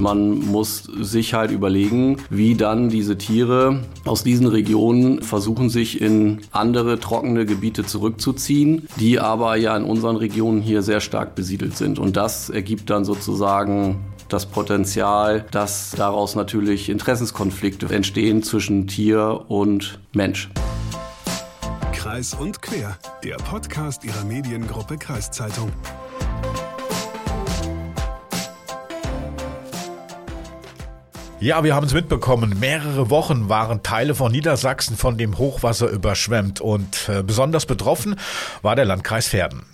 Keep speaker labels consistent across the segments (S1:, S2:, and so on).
S1: Man muss sich halt überlegen, wie dann diese Tiere aus diesen Regionen versuchen, sich in andere trockene Gebiete zurückzuziehen, die aber ja in unseren Regionen hier sehr stark besiedelt sind. Und das ergibt dann sozusagen das Potenzial, dass daraus natürlich Interessenskonflikte entstehen zwischen Tier und Mensch.
S2: Kreis und Quer, der Podcast Ihrer Mediengruppe Kreiszeitung.
S3: Ja, wir haben es mitbekommen. Mehrere Wochen waren Teile von Niedersachsen von dem Hochwasser überschwemmt und äh, besonders betroffen war der Landkreis Verden.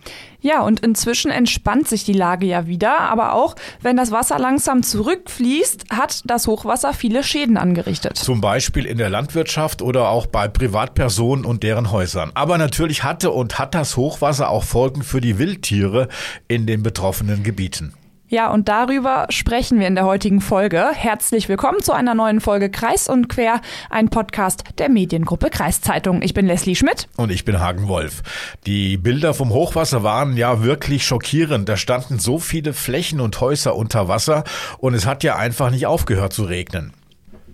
S4: Ja, und inzwischen entspannt sich die Lage ja wieder, aber auch wenn das Wasser langsam zurückfließt, hat das Hochwasser viele Schäden angerichtet.
S3: Zum Beispiel in der Landwirtschaft oder auch bei Privatpersonen und deren Häusern. Aber natürlich hatte und hat das Hochwasser auch Folgen für die Wildtiere in den betroffenen Gebieten.
S4: Ja, und darüber sprechen wir in der heutigen Folge. Herzlich willkommen zu einer neuen Folge Kreis und Quer, ein Podcast der Mediengruppe Kreiszeitung. Ich bin Leslie Schmidt.
S3: Und ich bin Hagen Wolf. Die Bilder vom Hochwasser waren ja wirklich schockierend. Da standen so viele Flächen und Häuser unter Wasser und es hat ja einfach nicht aufgehört zu regnen.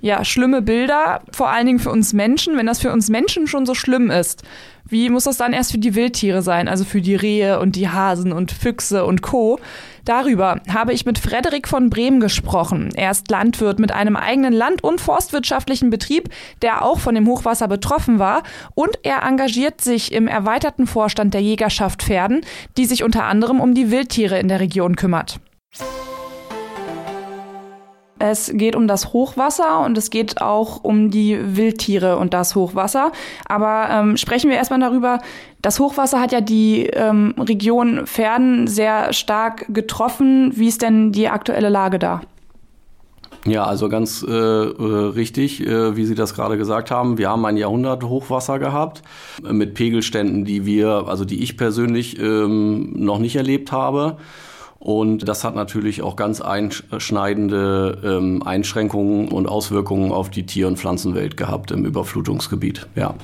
S4: Ja, schlimme Bilder, vor allen Dingen für uns Menschen. Wenn das für uns Menschen schon so schlimm ist, wie muss das dann erst für die Wildtiere sein, also für die Rehe und die Hasen und Füchse und Co. Darüber habe ich mit Frederik von Bremen gesprochen. Er ist Landwirt mit einem eigenen land- und forstwirtschaftlichen Betrieb, der auch von dem Hochwasser betroffen war. Und er engagiert sich im erweiterten Vorstand der Jägerschaft Pferden, die sich unter anderem um die Wildtiere in der Region kümmert. Es geht um das Hochwasser und es geht auch um die Wildtiere und das Hochwasser. Aber ähm, sprechen wir erstmal darüber, das Hochwasser hat ja die ähm, Region Pferden sehr stark getroffen. Wie ist denn die aktuelle Lage da?
S1: Ja, also ganz äh, äh richtig, äh, wie Sie das gerade gesagt haben. Wir haben ein Jahrhundert Hochwasser gehabt äh, mit Pegelständen, die wir, also die ich persönlich ähm, noch nicht erlebt habe. Und das hat natürlich auch ganz einschneidende ähm, Einschränkungen und Auswirkungen auf die Tier- und Pflanzenwelt gehabt im Überflutungsgebiet. Ja.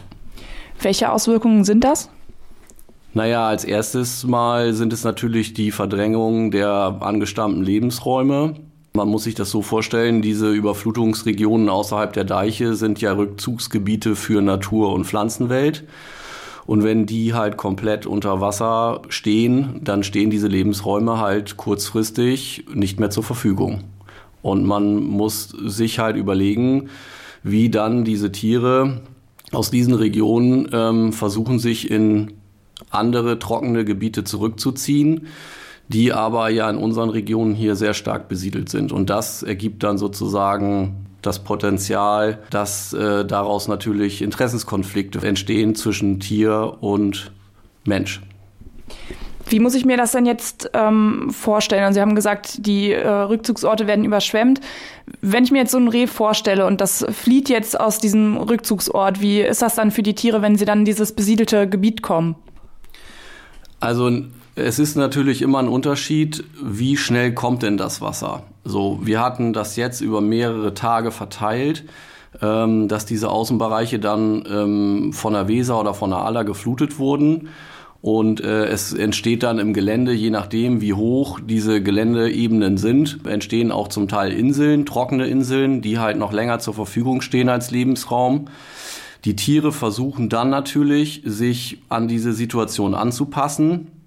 S4: Welche Auswirkungen sind das?
S1: Naja, als erstes Mal sind es natürlich die Verdrängung der angestammten Lebensräume. Man muss sich das so vorstellen, diese Überflutungsregionen außerhalb der Deiche sind ja Rückzugsgebiete für Natur- und Pflanzenwelt. Und wenn die halt komplett unter Wasser stehen, dann stehen diese Lebensräume halt kurzfristig nicht mehr zur Verfügung. Und man muss sich halt überlegen, wie dann diese Tiere aus diesen Regionen ähm, versuchen, sich in andere trockene Gebiete zurückzuziehen, die aber ja in unseren Regionen hier sehr stark besiedelt sind. Und das ergibt dann sozusagen das Potenzial, dass äh, daraus natürlich Interessenskonflikte entstehen zwischen Tier und Mensch.
S4: Wie muss ich mir das denn jetzt ähm, vorstellen? Also Sie haben gesagt, die äh, Rückzugsorte werden überschwemmt. Wenn ich mir jetzt so ein Reh vorstelle und das flieht jetzt aus diesem Rückzugsort, wie ist das dann für die Tiere, wenn sie dann in dieses besiedelte Gebiet kommen?
S1: Also es ist natürlich immer ein Unterschied, wie schnell kommt denn das Wasser. So, wir hatten das jetzt über mehrere Tage verteilt, ähm, dass diese Außenbereiche dann ähm, von der Weser oder von der Aller geflutet wurden. Und äh, es entsteht dann im Gelände, je nachdem, wie hoch diese Geländeebenen sind, entstehen auch zum Teil Inseln, trockene Inseln, die halt noch länger zur Verfügung stehen als Lebensraum. Die Tiere versuchen dann natürlich, sich an diese Situation anzupassen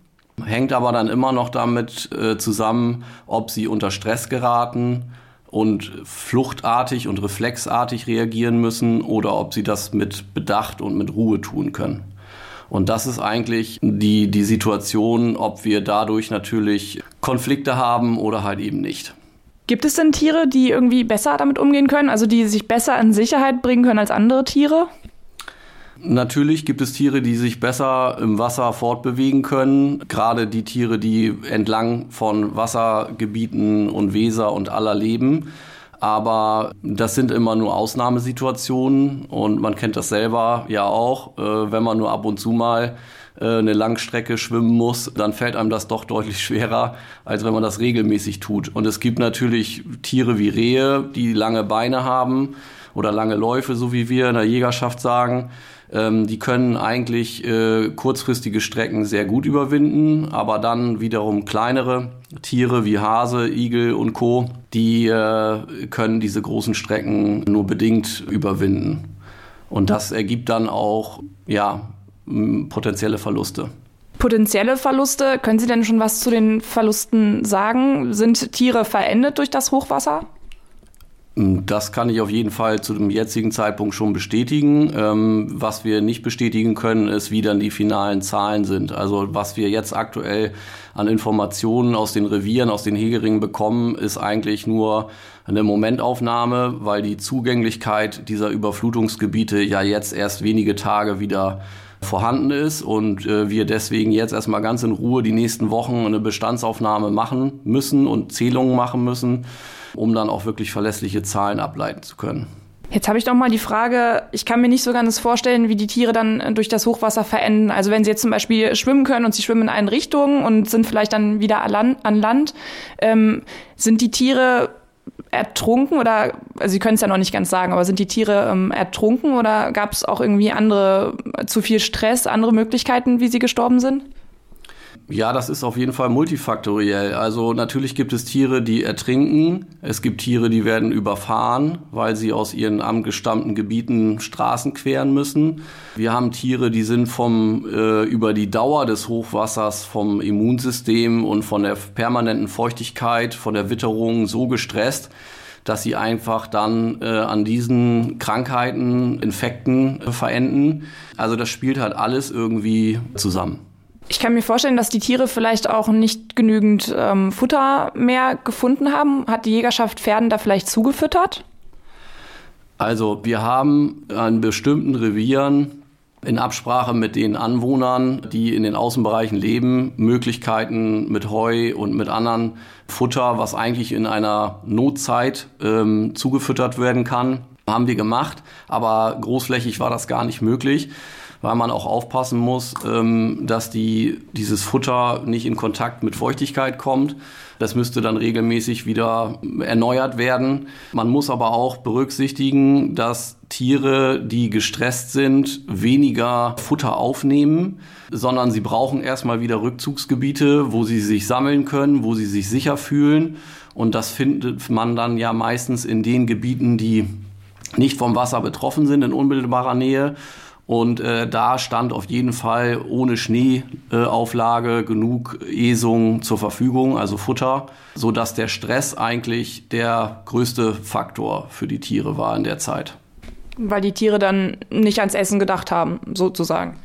S1: hängt aber dann immer noch damit äh, zusammen, ob sie unter Stress geraten und fluchtartig und reflexartig reagieren müssen oder ob sie das mit Bedacht und mit Ruhe tun können. Und das ist eigentlich die, die Situation, ob wir dadurch natürlich Konflikte haben oder halt eben nicht.
S4: Gibt es denn Tiere, die irgendwie besser damit umgehen können, also die sich besser in Sicherheit bringen können als andere Tiere?
S1: Natürlich gibt es Tiere, die sich besser im Wasser fortbewegen können. Gerade die Tiere, die entlang von Wassergebieten und Weser und aller leben. Aber das sind immer nur Ausnahmesituationen und man kennt das selber ja auch. Äh, wenn man nur ab und zu mal äh, eine Langstrecke schwimmen muss, dann fällt einem das doch deutlich schwerer, als wenn man das regelmäßig tut. Und es gibt natürlich Tiere wie Rehe, die lange Beine haben oder lange Läufe, so wie wir in der Jägerschaft sagen Ähm, die können eigentlich äh, kurzfristige Strecken sehr gut überwinden, aber dann wiederum kleinere Tiere wie Hase, Igel und Co., die äh, können diese großen Strecken nur bedingt überwinden. Und das ergibt dann auch ja, potenzielle Verluste.
S4: Potenzielle Verluste, können Sie denn schon was zu den Verlusten sagen? Sind Tiere verendet durch das Hochwasser?
S1: Das kann ich auf jeden Fall zu dem jetzigen Zeitpunkt schon bestätigen. Ähm, was wir nicht bestätigen können, ist, wie dann die finalen Zahlen sind. Also was wir jetzt aktuell an Informationen aus den Revieren, aus den Hegeringen bekommen, ist eigentlich nur eine Momentaufnahme, weil die Zugänglichkeit dieser Überflutungsgebiete ja jetzt erst wenige Tage wieder vorhanden ist und äh, wir deswegen jetzt erstmal ganz in Ruhe die nächsten Wochen eine Bestandsaufnahme machen müssen und Zählungen machen müssen um dann auch wirklich verlässliche Zahlen ableiten zu können.
S4: Jetzt habe ich noch mal die Frage, ich kann mir nicht so ganz vorstellen, wie die Tiere dann durch das Hochwasser verenden. Also wenn sie jetzt zum Beispiel schwimmen können und sie schwimmen in eine Richtung und sind vielleicht dann wieder an Land, ähm, sind die Tiere ertrunken oder, also Sie können es ja noch nicht ganz sagen, aber sind die Tiere ähm, ertrunken oder gab es auch irgendwie andere, zu viel Stress, andere Möglichkeiten, wie sie gestorben sind?
S1: Ja, das ist auf jeden Fall multifaktoriell. Also natürlich gibt es Tiere, die ertrinken. Es gibt Tiere, die werden überfahren, weil sie aus ihren angestammten Gebieten Straßen queren müssen. Wir haben Tiere, die sind vom äh, über die Dauer des Hochwassers vom Immunsystem und von der permanenten Feuchtigkeit, von der Witterung so gestresst, dass sie einfach dann äh, an diesen Krankheiten, Infekten äh, verenden. Also das spielt halt alles irgendwie zusammen.
S4: Ich kann mir vorstellen, dass die Tiere vielleicht auch nicht genügend ähm, Futter mehr gefunden haben. Hat die Jägerschaft Pferden da vielleicht zugefüttert?
S1: Also wir haben an bestimmten Revieren in Absprache mit den Anwohnern, die in den Außenbereichen leben, Möglichkeiten mit Heu und mit anderen Futter, was eigentlich in einer Notzeit ähm, zugefüttert werden kann, haben wir gemacht. Aber großflächig war das gar nicht möglich weil man auch aufpassen muss, ähm, dass die, dieses Futter nicht in Kontakt mit Feuchtigkeit kommt. Das müsste dann regelmäßig wieder erneuert werden. Man muss aber auch berücksichtigen, dass Tiere, die gestresst sind, weniger Futter aufnehmen, sondern sie brauchen erstmal wieder Rückzugsgebiete, wo sie sich sammeln können, wo sie sich sicher fühlen. Und das findet man dann ja meistens in den Gebieten, die nicht vom Wasser betroffen sind, in unmittelbarer Nähe und äh, da stand auf jeden Fall ohne Schneeauflage äh, genug Esung zur Verfügung, also Futter, so dass der Stress eigentlich der größte Faktor für die Tiere war in der Zeit.
S4: Weil die Tiere dann nicht ans Essen gedacht haben, sozusagen.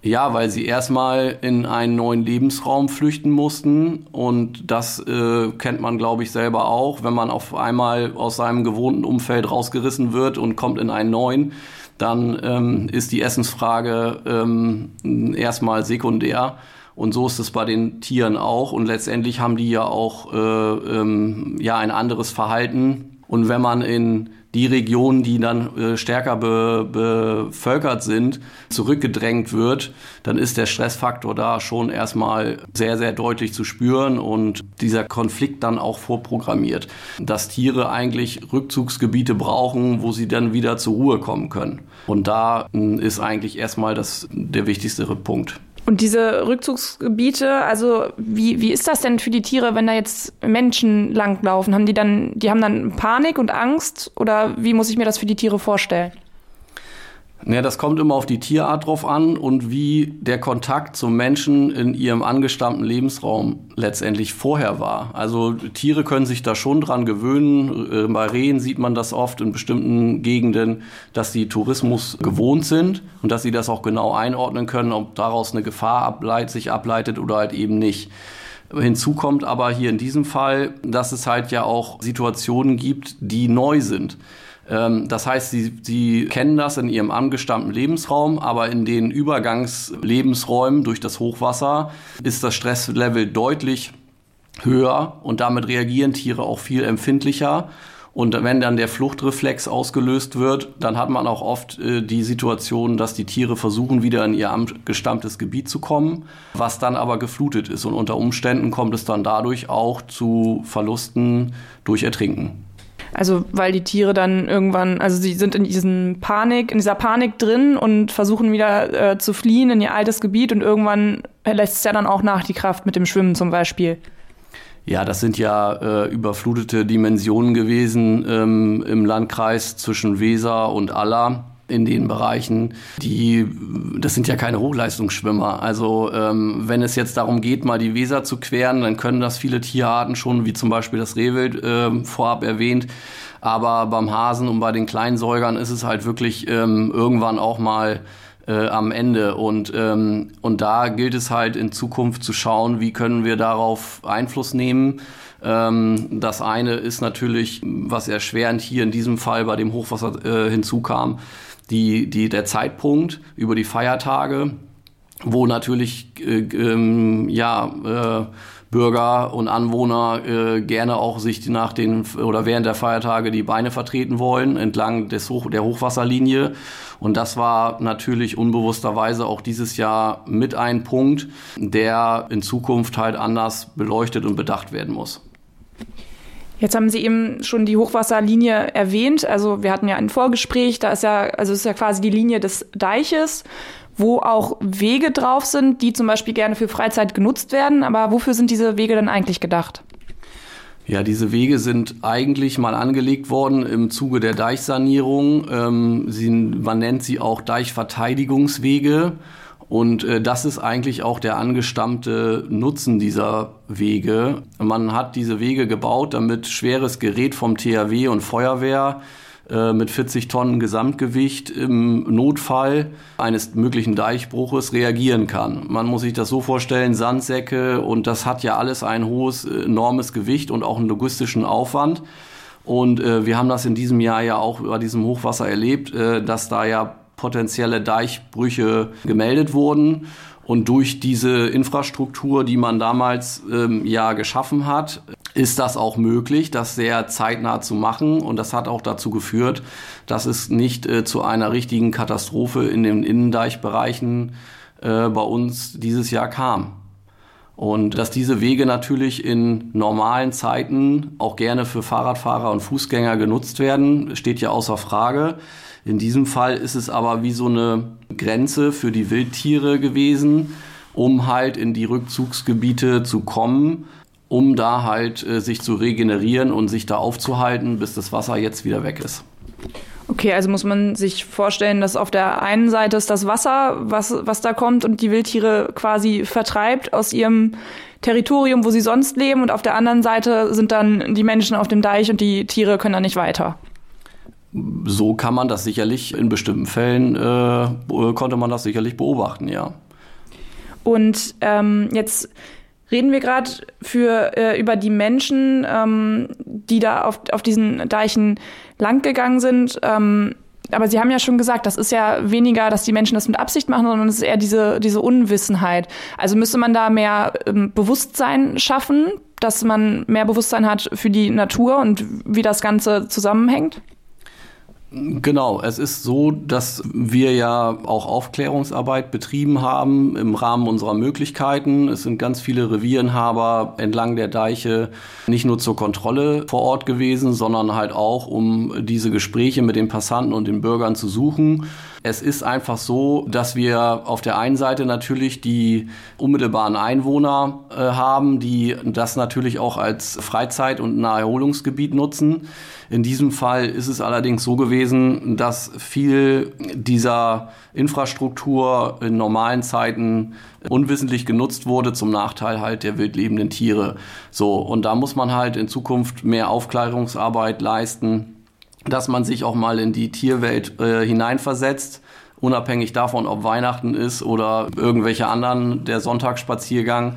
S1: Ja, weil sie erstmal in einen neuen Lebensraum flüchten mussten. Und das äh, kennt man, glaube ich, selber auch. Wenn man auf einmal aus seinem gewohnten Umfeld rausgerissen wird und kommt in einen neuen, dann ähm, ist die Essensfrage ähm, erstmal sekundär. Und so ist es bei den Tieren auch. Und letztendlich haben die ja auch äh, ähm, ja ein anderes Verhalten. Und wenn man in die Regionen, die dann äh, stärker be bevölkert sind, zurückgedrängt wird, dann ist der Stressfaktor da schon erstmal sehr, sehr deutlich zu spüren und dieser Konflikt dann auch vorprogrammiert, dass Tiere eigentlich Rückzugsgebiete brauchen, wo sie dann wieder zur Ruhe kommen können. Und da hm, ist eigentlich erstmal das, der wichtigste Punkt.
S4: Und diese Rückzugsgebiete, also wie, wie ist das denn für die Tiere, wenn da jetzt Menschen langlaufen? Haben die dann, die haben dann Panik und Angst oder wie muss ich mir das für die Tiere vorstellen?
S1: Ja, das kommt immer auf die Tierart drauf an und wie der Kontakt zum Menschen in ihrem angestammten Lebensraum letztendlich vorher war. Also Tiere können sich da schon dran gewöhnen. Äh, bei Rehen sieht man das oft in bestimmten Gegenden, dass sie Tourismus gewohnt sind und dass sie das auch genau einordnen können, ob daraus eine Gefahr ableit, sich ableitet oder halt eben nicht. Hinzu kommt aber hier in diesem Fall, dass es halt ja auch Situationen gibt, die neu sind. Ähm, das heißt, sie, sie kennen das in ihrem angestammten Lebensraum, aber in den Übergangslebensräumen durch das Hochwasser ist das Stresslevel deutlich höher und damit reagieren Tiere auch viel empfindlicher. Und wenn dann der Fluchtreflex ausgelöst wird, dann hat man auch oft äh, die Situation, dass die Tiere versuchen, wieder in ihr gestammtes Gebiet zu kommen, was dann aber geflutet ist. Und unter Umständen kommt es dann dadurch auch zu Verlusten durch Ertrinken.
S4: Also weil die Tiere dann irgendwann, also sie sind in diesen Panik, in dieser Panik drin und versuchen wieder äh, zu fliehen in ihr altes Gebiet und irgendwann lässt es ja dann auch nach die Kraft mit dem Schwimmen zum Beispiel.
S1: Ja, das sind ja äh, überflutete Dimensionen gewesen ähm, im Landkreis zwischen Weser und Aller in den Bereichen, die, das sind ja keine Hochleistungsschwimmer. Also ähm, wenn es jetzt darum geht, mal die Weser zu queren, dann können das viele Tierarten schon, wie zum Beispiel das Rehwild äh, vorab erwähnt. Aber beim Hasen und bei den Kleinsäugern ist es halt wirklich ähm, irgendwann auch mal äh, am Ende. Und, ähm, und da gilt es halt in Zukunft zu schauen, wie können wir darauf Einfluss nehmen. Ähm, das eine ist natürlich, was erschwerend hier in diesem Fall bei dem Hochwasser äh, hinzukam, die, die, der Zeitpunkt über die Feiertage, wo natürlich äh, ähm, ja, äh, Bürger und Anwohner äh, gerne auch sich nach den oder während der Feiertage die Beine vertreten wollen entlang des Hoch, der Hochwasserlinie. Und das war natürlich unbewussterweise auch dieses Jahr mit ein Punkt, der in Zukunft halt anders beleuchtet und bedacht werden muss.
S4: Jetzt haben Sie eben schon die Hochwasserlinie erwähnt. Also wir hatten ja ein Vorgespräch, da ist ja, also ist ja quasi die Linie des Deiches, wo auch Wege drauf sind, die zum Beispiel gerne für Freizeit genutzt werden. Aber wofür sind diese Wege denn eigentlich gedacht?
S1: Ja, diese Wege sind eigentlich mal angelegt worden im Zuge der Deichsanierung. Ähm, sie, man nennt sie auch Deichverteidigungswege. Und äh, das ist eigentlich auch der angestammte Nutzen dieser Wege. Man hat diese Wege gebaut, damit schweres Gerät vom THW und Feuerwehr äh, mit 40 Tonnen Gesamtgewicht im Notfall eines möglichen Deichbruches reagieren kann. Man muss sich das so vorstellen, Sandsäcke und das hat ja alles ein hohes, enormes Gewicht und auch einen logistischen Aufwand. Und äh, wir haben das in diesem Jahr ja auch über diesem Hochwasser erlebt, äh, dass da ja potenzielle Deichbrüche gemeldet wurden. Und durch diese Infrastruktur, die man damals ähm, ja geschaffen hat, ist das auch möglich, das sehr zeitnah zu machen. Und das hat auch dazu geführt, dass es nicht äh, zu einer richtigen Katastrophe in den Innendeichbereichen äh, bei uns dieses Jahr kam. Und dass diese Wege natürlich in normalen Zeiten auch gerne für Fahrradfahrer und Fußgänger genutzt werden, steht ja außer Frage. In diesem Fall ist es aber wie so eine Grenze für die Wildtiere gewesen, um halt in die Rückzugsgebiete zu kommen, um da halt äh, sich zu regenerieren und sich da aufzuhalten, bis das Wasser jetzt wieder weg ist.
S4: Okay, also muss man sich vorstellen, dass auf der einen Seite ist das Wasser, was, was da kommt und die Wildtiere quasi vertreibt aus ihrem Territorium, wo sie sonst leben, und auf der anderen Seite sind dann die Menschen auf dem Deich und die Tiere können da nicht weiter
S1: so kann man das sicherlich in bestimmten Fällen äh, konnte man das sicherlich beobachten, ja.
S4: Und ähm, jetzt reden wir gerade für äh, über die Menschen, ähm, die da auf, auf diesen Deichen langgegangen sind. Ähm, aber Sie haben ja schon gesagt, das ist ja weniger, dass die Menschen das mit Absicht machen, sondern es ist eher diese, diese Unwissenheit. Also müsste man da mehr ähm, Bewusstsein schaffen, dass man mehr Bewusstsein hat für die Natur und wie das Ganze zusammenhängt?
S1: Genau, es ist so, dass wir ja auch Aufklärungsarbeit betrieben haben im Rahmen unserer Möglichkeiten. Es sind ganz viele Revierenhaber entlang der Deiche nicht nur zur Kontrolle vor Ort gewesen, sondern halt auch, um diese Gespräche mit den Passanten und den Bürgern zu suchen. Es ist einfach so, dass wir auf der einen Seite natürlich die unmittelbaren Einwohner äh, haben, die das natürlich auch als Freizeit- und Naherholungsgebiet nutzen. In diesem Fall ist es allerdings so gewesen, dass viel dieser Infrastruktur in normalen Zeiten unwissentlich genutzt wurde zum Nachteil halt der wildlebenden Tiere. So, und da muss man halt in Zukunft mehr Aufklärungsarbeit leisten, dass man sich auch mal in die Tierwelt äh, hineinversetzt unabhängig davon, ob Weihnachten ist oder irgendwelche anderen, der Sonntagsspaziergang.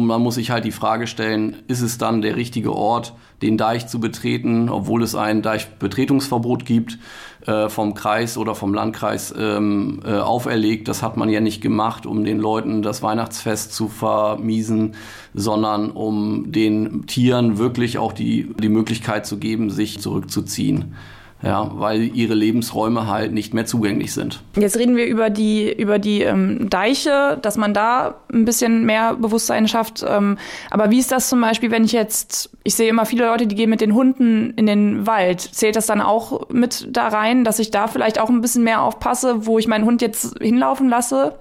S1: Und man muss sich halt die Frage stellen, ist es dann der richtige Ort, den Deich zu betreten, obwohl es ein Deichbetretungsverbot gibt, äh, vom Kreis oder vom Landkreis ähm, äh, auferlegt. Das hat man ja nicht gemacht, um den Leuten das Weihnachtsfest zu vermiesen, sondern um den Tieren wirklich auch die, die Möglichkeit zu geben, sich zurückzuziehen. Ja, weil ihre Lebensräume halt nicht mehr zugänglich sind.
S4: Jetzt reden wir über die, über die ähm, Deiche, dass man da ein bisschen mehr Bewusstsein schafft. Ähm, aber wie ist das zum Beispiel, wenn ich jetzt, ich sehe immer viele Leute, die gehen mit den Hunden in den Wald. Zählt das dann auch mit da rein, dass ich da vielleicht auch ein bisschen mehr aufpasse, wo ich meinen Hund jetzt hinlaufen lasse?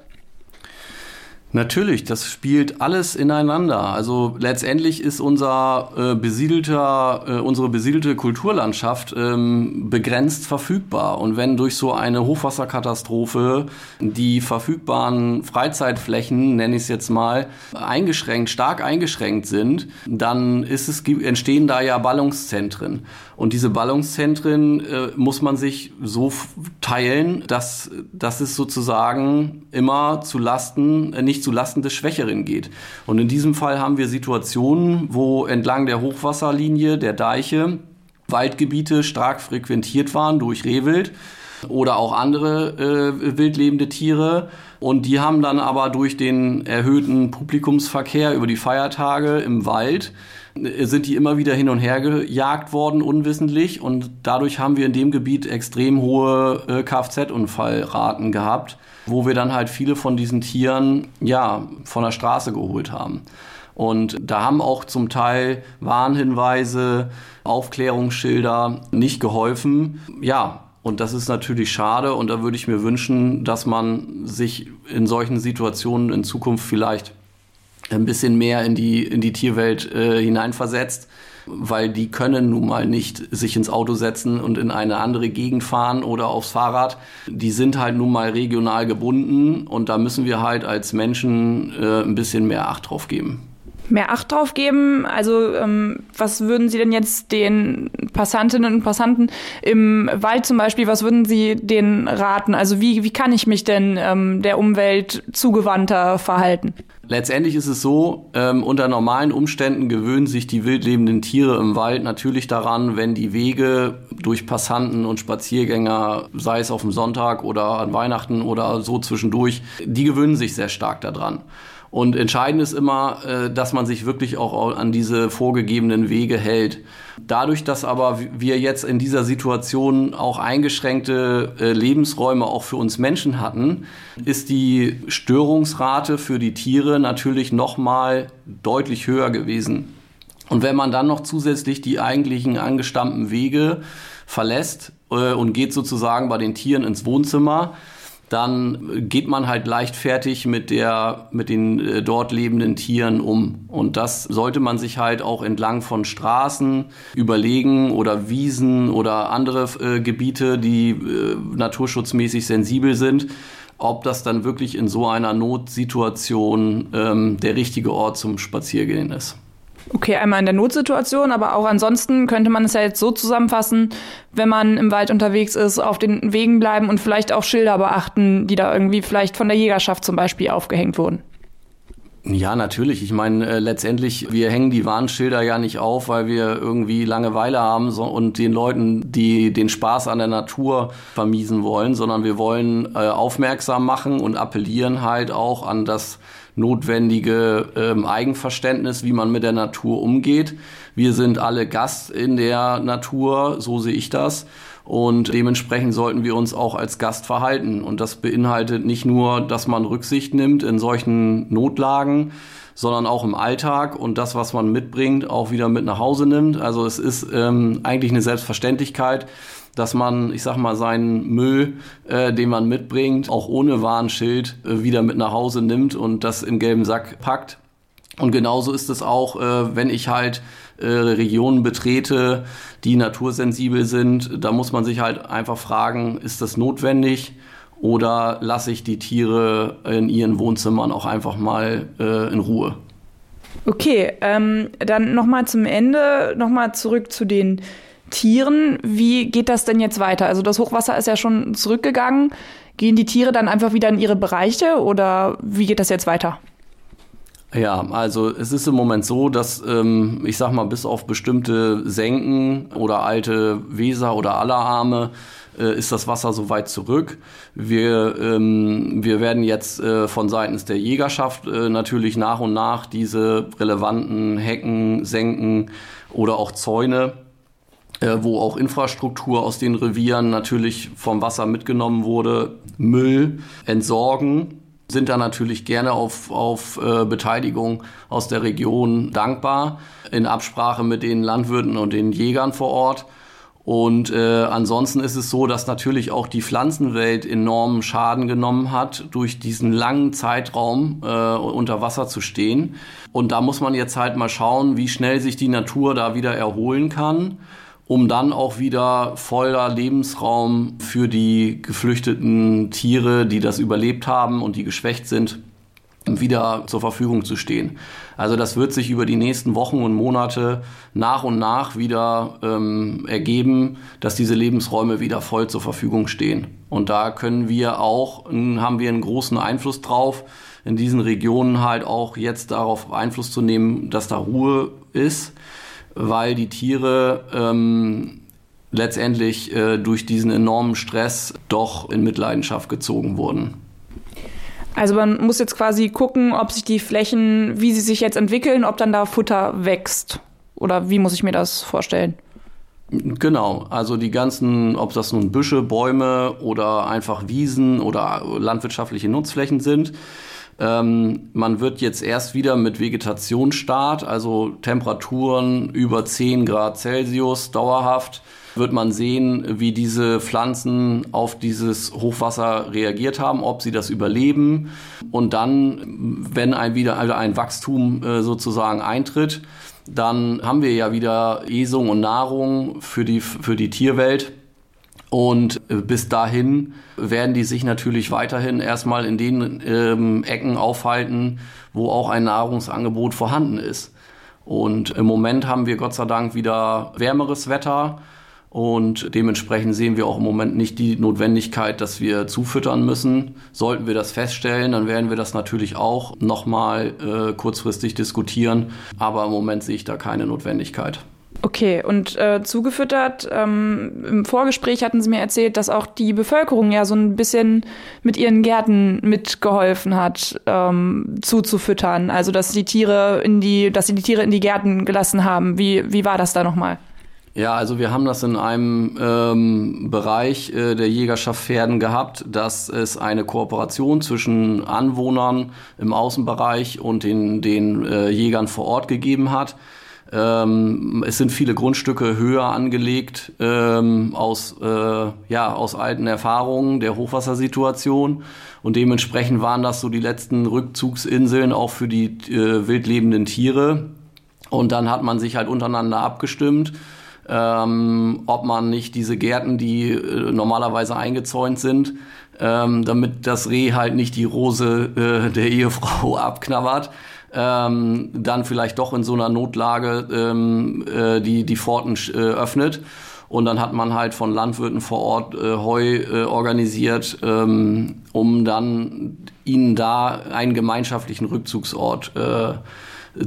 S1: Natürlich, das spielt alles ineinander. Also letztendlich ist unser äh, besiedelter, äh, unsere besiedelte Kulturlandschaft ähm, begrenzt verfügbar. Und wenn durch so eine Hochwasserkatastrophe die verfügbaren Freizeitflächen, nenne ich es jetzt mal, eingeschränkt, stark eingeschränkt sind, dann ist es, entstehen da ja Ballungszentren. Und diese Ballungszentren äh, muss man sich so teilen, dass, dass es sozusagen immer zu Lasten, äh, nicht zu Lasten des Schwächeren geht. Und in diesem Fall haben wir Situationen, wo entlang der Hochwasserlinie, der Deiche, Waldgebiete stark frequentiert waren durch Rehwild oder auch andere äh, wildlebende Tiere. Und die haben dann aber durch den erhöhten Publikumsverkehr über die Feiertage im Wald sind die immer wieder hin und her gejagt worden, unwissentlich. Und dadurch haben wir in dem Gebiet extrem hohe äh, Kfz-Unfallraten gehabt, wo wir dann halt viele von diesen Tieren, ja, von der Straße geholt haben. Und da haben auch zum Teil Warnhinweise, Aufklärungsschilder nicht geholfen. Ja, und das ist natürlich schade. Und da würde ich mir wünschen, dass man sich in solchen Situationen in Zukunft vielleicht ein bisschen mehr in die, in die Tierwelt äh, hineinversetzt, weil die können nun mal nicht sich ins Auto setzen und in eine andere Gegend fahren oder aufs Fahrrad. Die sind halt nun mal regional gebunden und da müssen wir halt als Menschen äh, ein bisschen mehr Acht drauf geben
S4: mehr Acht drauf geben? Also ähm, was würden Sie denn jetzt den Passantinnen und Passanten im Wald zum Beispiel, was würden Sie denen raten? Also wie, wie kann ich mich denn ähm, der Umwelt zugewandter verhalten?
S1: Letztendlich ist es so, ähm, unter normalen Umständen gewöhnen sich die wildlebenden Tiere im Wald natürlich daran, wenn die Wege durch Passanten und Spaziergänger, sei es auf dem Sonntag oder an Weihnachten oder so zwischendurch, die gewöhnen sich sehr stark daran. Und entscheidend ist immer, äh, dass man sich wirklich auch an diese vorgegebenen Wege hält. Dadurch, dass aber wir jetzt in dieser Situation auch eingeschränkte äh, Lebensräume auch für uns Menschen hatten, ist die Störungsrate für die Tiere natürlich noch mal deutlich höher gewesen. Und wenn man dann noch zusätzlich die eigentlichen angestammten Wege verlässt äh, und geht sozusagen bei den Tieren ins Wohnzimmer, dann geht man halt leichtfertig mit der, mit den äh, dort lebenden Tieren um. Und das sollte man sich halt auch entlang von Straßen überlegen oder Wiesen oder andere äh, Gebiete, die äh, naturschutzmäßig sensibel sind, ob das dann wirklich in so einer Notsituation ähm, der richtige Ort zum Spaziergehen ist.
S4: Okay, einmal in der Notsituation, aber auch ansonsten könnte man es ja jetzt so zusammenfassen, wenn man im Wald unterwegs ist, auf den Wegen bleiben und vielleicht auch Schilder beachten, die da irgendwie vielleicht von der Jägerschaft zum Beispiel aufgehängt wurden.
S1: Ja, natürlich. Ich meine, äh, letztendlich, wir hängen die Warnschilder ja nicht auf, weil wir irgendwie Langeweile haben so, und den Leuten, die den Spaß an der Natur vermiesen wollen, sondern wir wollen äh, aufmerksam machen und appellieren halt auch an das notwendige ähm, Eigenverständnis, wie man mit der Natur umgeht. Wir sind alle Gast in der Natur, so sehe ich das. Und dementsprechend sollten wir uns auch als Gast verhalten. Und das beinhaltet nicht nur, dass man Rücksicht nimmt in solchen Notlagen, sondern auch im Alltag und das, was man mitbringt, auch wieder mit nach Hause nimmt. Also es ist ähm, eigentlich eine Selbstverständlichkeit, dass man, ich sag mal, seinen Müll, äh, den man mitbringt, auch ohne Warnschild äh, wieder mit nach Hause nimmt und das im gelben Sack packt. Und genauso ist es auch, äh, wenn ich halt äh, Regionen betrete, die natursensibel sind. Da muss man sich halt einfach fragen, ist das notwendig? Oder lasse ich die Tiere in ihren Wohnzimmern auch einfach mal äh, in Ruhe?
S4: Okay, ähm, dann nochmal zum Ende, nochmal zurück zu den Tieren. Wie geht das denn jetzt weiter? Also das Hochwasser ist ja schon zurückgegangen. Gehen die Tiere dann einfach wieder in ihre Bereiche oder wie geht das jetzt weiter?
S1: Ja, also es ist im Moment so, dass ähm, ich sag mal, bis auf bestimmte Senken oder alte Weser oder Allerarme äh, ist das Wasser so weit zurück. Wir, ähm, wir werden jetzt äh, von seitens der Jägerschaft äh, natürlich nach und nach diese relevanten Hecken, Senken oder auch Zäune wo auch Infrastruktur aus den Revieren natürlich vom Wasser mitgenommen wurde, Müll entsorgen, sind da natürlich gerne auf, auf äh, Beteiligung aus der Region dankbar, in Absprache mit den Landwirten und den Jägern vor Ort. Und äh, ansonsten ist es so, dass natürlich auch die Pflanzenwelt enormen Schaden genommen hat, durch diesen langen Zeitraum äh, unter Wasser zu stehen. Und da muss man jetzt halt mal schauen, wie schnell sich die Natur da wieder erholen kann um dann auch wieder voller Lebensraum für die geflüchteten Tiere, die das überlebt haben und die geschwächt sind, wieder zur Verfügung zu stehen. Also das wird sich über die nächsten Wochen und Monate nach und nach wieder ähm, ergeben, dass diese Lebensräume wieder voll zur Verfügung stehen. Und da können wir auch, haben wir einen großen Einfluss drauf, in diesen Regionen halt auch jetzt darauf Einfluss zu nehmen, dass da Ruhe ist weil die Tiere ähm, letztendlich äh, durch diesen enormen Stress doch in Mitleidenschaft gezogen wurden.
S4: Also man muss jetzt quasi gucken, ob sich die Flächen, wie sie sich jetzt entwickeln, ob dann da Futter wächst. Oder wie muss ich mir das vorstellen?
S1: Genau, also die ganzen, ob das nun Büsche, Bäume oder einfach Wiesen oder landwirtschaftliche Nutzflächen sind, ähm, man wird jetzt erst wieder mit Vegetationsstart, also Temperaturen über 10 Grad Celsius dauerhaft, wird man sehen, wie diese Pflanzen auf dieses Hochwasser reagiert haben, ob sie das überleben. Und dann, wenn ein wieder also ein Wachstum äh, sozusagen eintritt, dann haben wir ja wieder Esung und Nahrung für die, für die Tierwelt. Und äh, bis dahin werden die sich natürlich weiterhin erstmal in den ähm, Ecken aufhalten, wo auch ein Nahrungsangebot vorhanden ist. Und im Moment haben wir Gott sei Dank wieder wärmeres Wetter. Und dementsprechend sehen wir auch im Moment nicht die Notwendigkeit, dass wir zufüttern müssen. Sollten wir das feststellen, dann werden wir das natürlich auch nochmal äh, kurzfristig diskutieren. Aber im Moment sehe ich da keine Notwendigkeit.
S4: Okay, und äh, zugefüttert, ähm, im Vorgespräch hatten Sie mir erzählt, dass auch die Bevölkerung ja so ein bisschen mit ihren Gärten mitgeholfen hat, ähm, zuzufüttern. Also dass die Tiere in die, dass sie die Tiere in die Gärten gelassen haben. Wie, wie war das da nochmal?
S1: Ja, also wir haben das in einem ähm, Bereich äh, der Jägerschaft Pferden gehabt, dass es eine Kooperation zwischen Anwohnern im Außenbereich und den, den äh, Jägern vor Ort gegeben hat. Ähm, es sind viele Grundstücke höher angelegt ähm, aus, äh, ja, aus alten Erfahrungen der Hochwassersituation. Und dementsprechend waren das so die letzten Rückzugsinseln auch für die äh, wildlebenden Tiere. Und dann hat man sich halt untereinander abgestimmt, ähm, ob man nicht diese Gärten, die äh, normalerweise eingezäunt sind, ähm, damit das Reh halt nicht die Rose äh, der Ehefrau abknabbert, ähm, dann vielleicht doch in so einer Notlage ähm, äh, die, die Pforten äh, öffnet. Und dann hat man halt von Landwirten vor Ort äh, Heu äh, organisiert, ähm, um dann ihnen da einen gemeinschaftlichen Rückzugsort äh,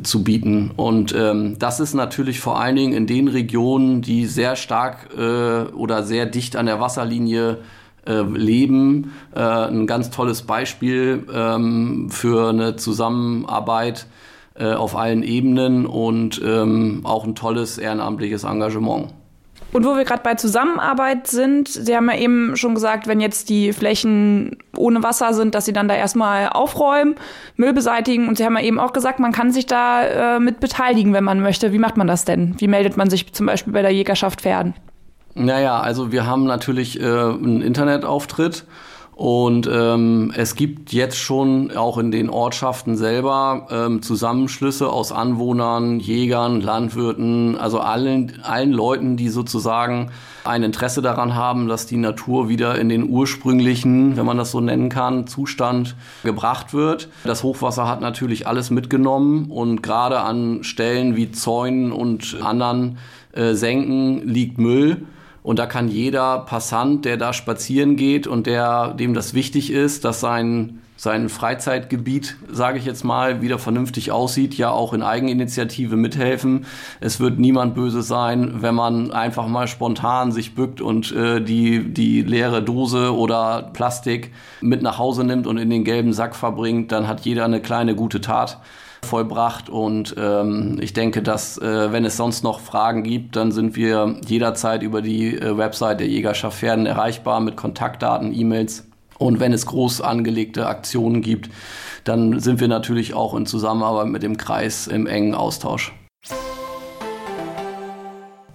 S1: zu bieten. Und ähm, das ist natürlich vor allen Dingen in den Regionen, die sehr stark äh, oder sehr dicht an der Wasserlinie äh, leben. Äh, ein ganz tolles Beispiel ähm, für eine Zusammenarbeit äh, auf allen Ebenen und ähm, auch ein tolles ehrenamtliches Engagement.
S4: Und wo wir gerade bei Zusammenarbeit sind, Sie haben ja eben schon gesagt, wenn jetzt die Flächen ohne Wasser sind, dass Sie dann da erstmal aufräumen, Müll beseitigen. Und Sie haben ja eben auch gesagt, man kann sich da äh, mit beteiligen, wenn man möchte. Wie macht man das denn? Wie meldet man sich zum Beispiel bei der Jägerschaft Pferden?
S1: Naja, also wir haben natürlich äh, einen Internetauftritt und ähm, es gibt jetzt schon auch in den Ortschaften selber ähm, Zusammenschlüsse aus Anwohnern, Jägern, Landwirten, also allen, allen Leuten, die sozusagen ein Interesse daran haben, dass die Natur wieder in den ursprünglichen, wenn man das so nennen kann, Zustand gebracht wird. Das Hochwasser hat natürlich alles mitgenommen und gerade an Stellen wie Zäunen und anderen äh, Senken liegt Müll. Und da kann jeder Passant, der da spazieren geht und der, dem das wichtig ist, dass sein, sein Freizeitgebiet, sage ich jetzt mal, wieder vernünftig aussieht, ja auch in Eigeninitiative mithelfen. Es wird niemand böse sein, wenn man einfach mal spontan sich bückt und äh, die, die leere Dose oder Plastik mit nach Hause nimmt und in den gelben Sack verbringt. Dann hat jeder eine kleine gute Tat vollbracht. Und ähm, ich denke, dass äh, wenn es sonst noch Fragen gibt, dann sind wir jederzeit über die äh, Website der Jägerschaft Pferden erreichbar mit Kontaktdaten, E-Mails. Und wenn es groß angelegte Aktionen gibt, dann sind wir natürlich auch in Zusammenarbeit mit dem Kreis im engen Austausch.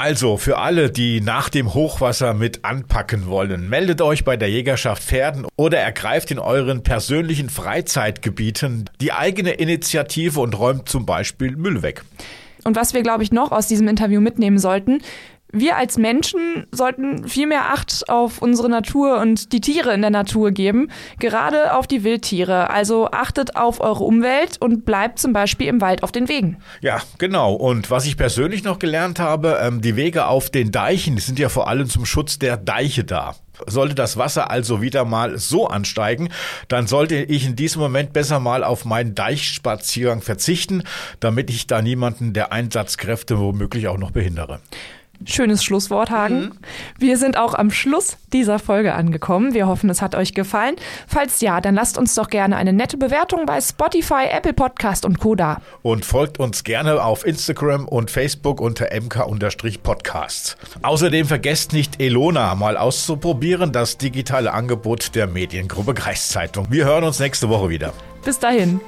S3: Also für alle, die nach dem Hochwasser mit anpacken wollen, meldet euch bei der Jägerschaft Pferden oder ergreift in euren persönlichen Freizeitgebieten die eigene Initiative und räumt zum Beispiel Müll weg.
S4: Und was wir, glaube ich, noch aus diesem Interview mitnehmen sollten, wir als Menschen sollten viel mehr Acht auf unsere Natur und die Tiere in der Natur geben, gerade auf die Wildtiere. Also achtet auf eure Umwelt und bleibt zum Beispiel im Wald auf den Wegen.
S3: Ja, genau. Und was ich persönlich noch gelernt habe, ähm, die Wege auf den Deichen sind ja vor allem zum Schutz der Deiche da. Sollte das Wasser also wieder mal so ansteigen, dann sollte ich in diesem Moment besser mal auf meinen Deichspaziergang verzichten, damit ich da niemanden der Einsatzkräfte womöglich auch noch behindere.
S4: Schönes Schlusswort, Hagen. Mhm. Wir sind auch am Schluss dieser Folge angekommen. Wir hoffen, es hat euch gefallen. Falls ja, dann lasst uns doch gerne eine nette Bewertung bei Spotify, Apple Podcast und Co. da.
S3: Und folgt uns gerne auf Instagram und Facebook unter mk-podcasts. Außerdem vergesst nicht, Elona mal auszuprobieren, das digitale Angebot der Mediengruppe Kreiszeitung. Wir hören uns nächste Woche wieder.
S4: Bis dahin.